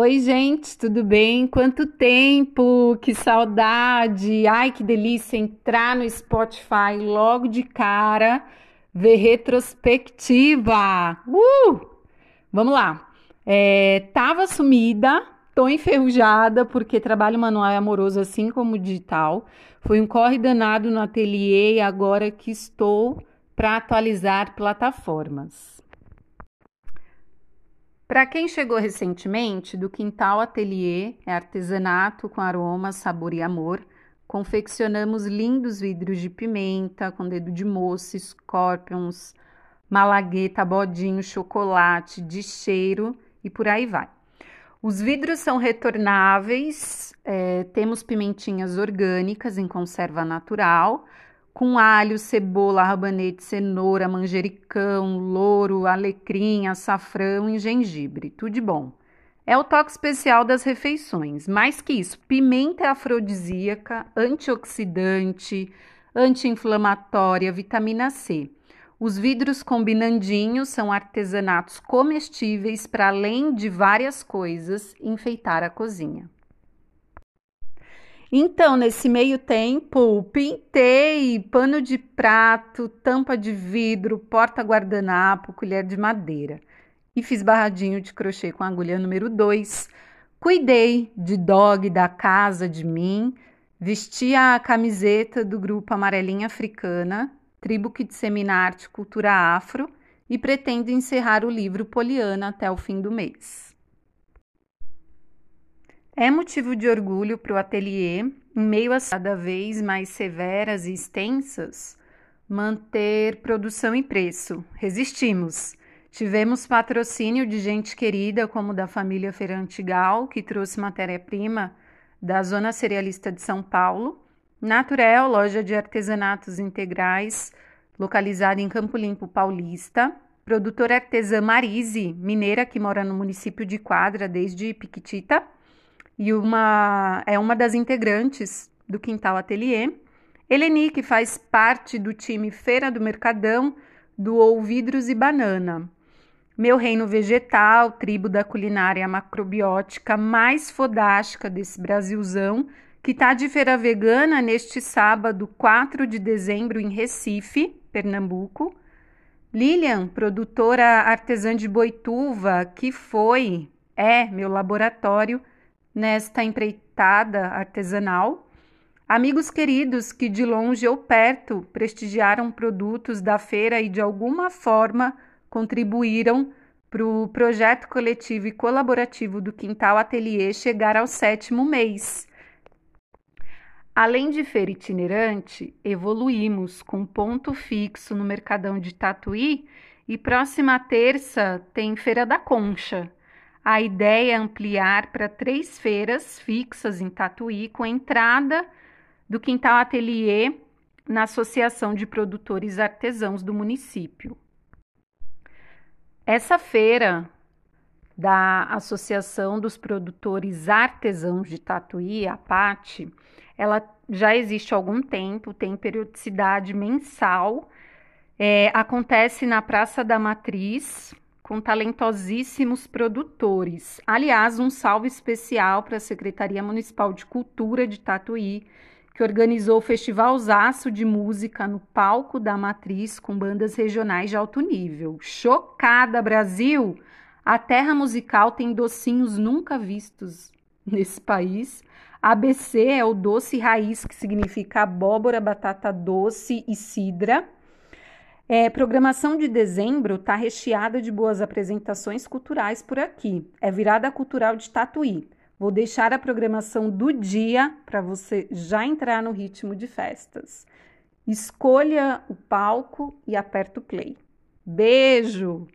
Oi, gente, tudo bem? Quanto tempo! Que saudade! Ai, que delícia entrar no Spotify logo de cara, ver retrospectiva! Uh! Vamos lá. É, tava sumida, tô enferrujada porque trabalho manual é amoroso assim como digital. Foi um corre danado no ateliê e agora que estou para atualizar plataformas. Para quem chegou recentemente, do Quintal Atelier é artesanato com aroma, sabor e amor. Confeccionamos lindos vidros de pimenta com dedo de moça, scorpions, malagueta, bodinho, chocolate, de cheiro e por aí vai. Os vidros são retornáveis, é, temos pimentinhas orgânicas em conserva natural, com alho, cebola, rabanete, cenoura, manjericão, louro, alecrim, açafrão e gengibre. Tudo de bom. É o toque especial das refeições. Mais que isso, pimenta é afrodisíaca, antioxidante, anti-inflamatória, vitamina C. Os vidros combinandinhos são artesanatos comestíveis para além de várias coisas enfeitar a cozinha. Então, nesse meio tempo, pintei pano de prato, tampa de vidro, porta-guardanapo, colher de madeira. E fiz barradinho de crochê com agulha número 2. Cuidei de dog da casa de mim, vesti a camiseta do grupo Amarelinha Africana, tribo que dissemina arte e cultura afro, e pretendo encerrar o livro Poliana até o fim do mês. É motivo de orgulho para o ateliê, em meio a cada vez mais severas e extensas, manter produção e preço. Resistimos. Tivemos patrocínio de gente querida, como da família Ferantigal, que trouxe matéria-prima da Zona Cerealista de São Paulo. Naturel, loja de artesanatos integrais, localizada em Campo Limpo Paulista. Produtora artesã Marise, mineira que mora no município de Quadra desde Piquitita e uma é uma das integrantes do Quintal Atelier. Eleni, que faz parte do time Feira do Mercadão, doou vidros e banana. Meu Reino Vegetal, tribo da culinária macrobiótica mais fodástica desse Brasilzão, que tá de feira vegana neste sábado, 4 de dezembro, em Recife, Pernambuco. Lilian, produtora artesã de Boituva, que foi, é meu laboratório nesta empreitada artesanal. Amigos queridos que de longe ou perto prestigiaram produtos da feira e de alguma forma contribuíram para o projeto coletivo e colaborativo do Quintal Atelier chegar ao sétimo mês. Além de feira itinerante, evoluímos com ponto fixo no Mercadão de Tatuí e próxima terça tem Feira da Concha, a ideia é ampliar para três feiras fixas em Tatuí, com entrada do Quintal Atelier na Associação de Produtores Artesãos do município. Essa feira da Associação dos Produtores Artesãos de Tatuí, a PAT, ela já existe há algum tempo, tem periodicidade mensal, é, acontece na Praça da Matriz, com talentosíssimos produtores. Aliás, um salve especial para a Secretaria Municipal de Cultura de Tatuí, que organizou o Festival Zaço de Música no palco da Matriz com bandas regionais de alto nível. Chocada, Brasil! A terra musical tem docinhos nunca vistos nesse país. ABC é o doce raiz, que significa abóbora, batata doce e cidra. É, programação de dezembro está recheada de boas apresentações culturais por aqui. É virada cultural de Tatuí. Vou deixar a programação do dia para você já entrar no ritmo de festas. Escolha o palco e aperta o play. Beijo!